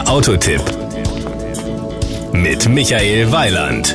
Der Autotipp mit Michael Weiland.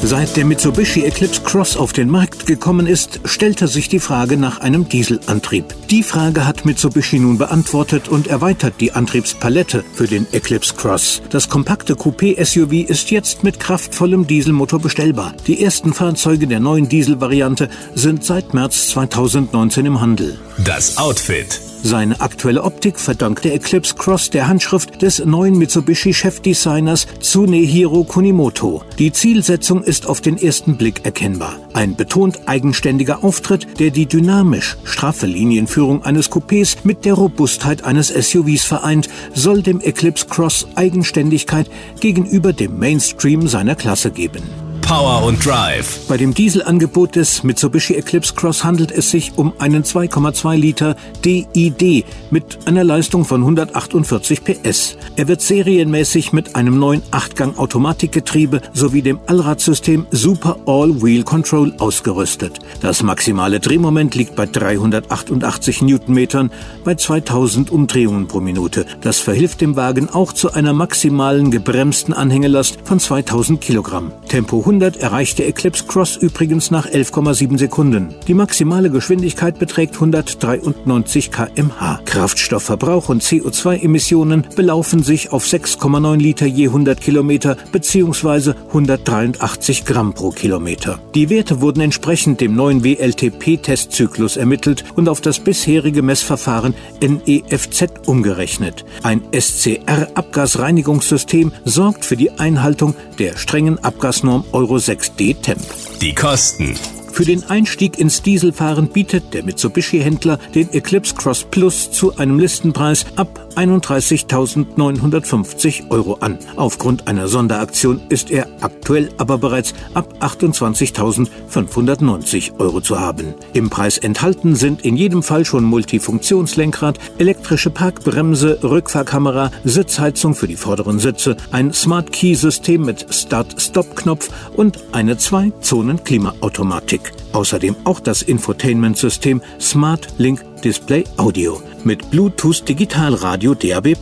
Seit der Mitsubishi Eclipse Cross auf den Markt gekommen ist, stellte sich die Frage nach einem Dieselantrieb. Die Frage hat Mitsubishi nun beantwortet und erweitert die Antriebspalette für den Eclipse Cross. Das kompakte Coupé-SUV ist jetzt mit kraftvollem Dieselmotor bestellbar. Die ersten Fahrzeuge der neuen Dieselvariante sind seit März 2019 im Handel. Das Outfit. Seine aktuelle Optik verdankt der Eclipse Cross der Handschrift des neuen Mitsubishi-Chefdesigners Tsunehiro Kunimoto. Die Zielsetzung ist auf den ersten Blick erkennbar. Ein betont eigenständiger Auftritt, der die dynamisch straffe Linienführung eines Coupés mit der Robustheit eines SUVs vereint, soll dem Eclipse Cross Eigenständigkeit gegenüber dem Mainstream seiner Klasse geben. Power und Drive. Bei dem Dieselangebot des Mitsubishi Eclipse Cross handelt es sich um einen 2,2 Liter DID mit einer Leistung von 148 PS. Er wird serienmäßig mit einem neuen 8-Gang Automatikgetriebe sowie dem Allradsystem Super All-Wheel Control ausgerüstet. Das maximale Drehmoment liegt bei 388 Newtonmetern bei 2000 Umdrehungen pro Minute. Das verhilft dem Wagen auch zu einer maximalen gebremsten Anhängelast von 2000 Kilogramm. Tempo 100 100 erreicht der Eclipse Cross übrigens nach 11,7 Sekunden. Die maximale Geschwindigkeit beträgt 193 kmh. Kraftstoffverbrauch und CO2-Emissionen belaufen sich auf 6,9 Liter je 100 Kilometer bzw. 183 Gramm pro Kilometer. Die Werte wurden entsprechend dem neuen WLTP-Testzyklus ermittelt und auf das bisherige Messverfahren NEFZ umgerechnet. Ein SCR-Abgasreinigungssystem sorgt für die Einhaltung der strengen Abgasnorm Euro Euro 6D Temp. Die Kosten. Für den Einstieg ins Dieselfahren bietet der Mitsubishi-Händler den Eclipse Cross Plus zu einem Listenpreis ab 31.950 Euro an. Aufgrund einer Sonderaktion ist er aktuell aber bereits ab 28.590 Euro zu haben. Im Preis enthalten sind in jedem Fall schon Multifunktionslenkrad, elektrische Parkbremse, Rückfahrkamera, Sitzheizung für die vorderen Sitze, ein Smart Key System mit Start-Stop-Knopf und eine Zwei-Zonen-Klimaautomatik. Außerdem auch das Infotainment-System Smart Link Display Audio mit Bluetooth Digitalradio DAB+,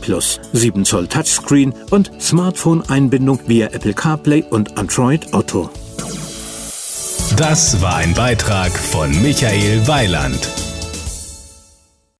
7 Zoll Touchscreen und Smartphone-Einbindung via Apple CarPlay und Android Auto. Das war ein Beitrag von Michael Weiland.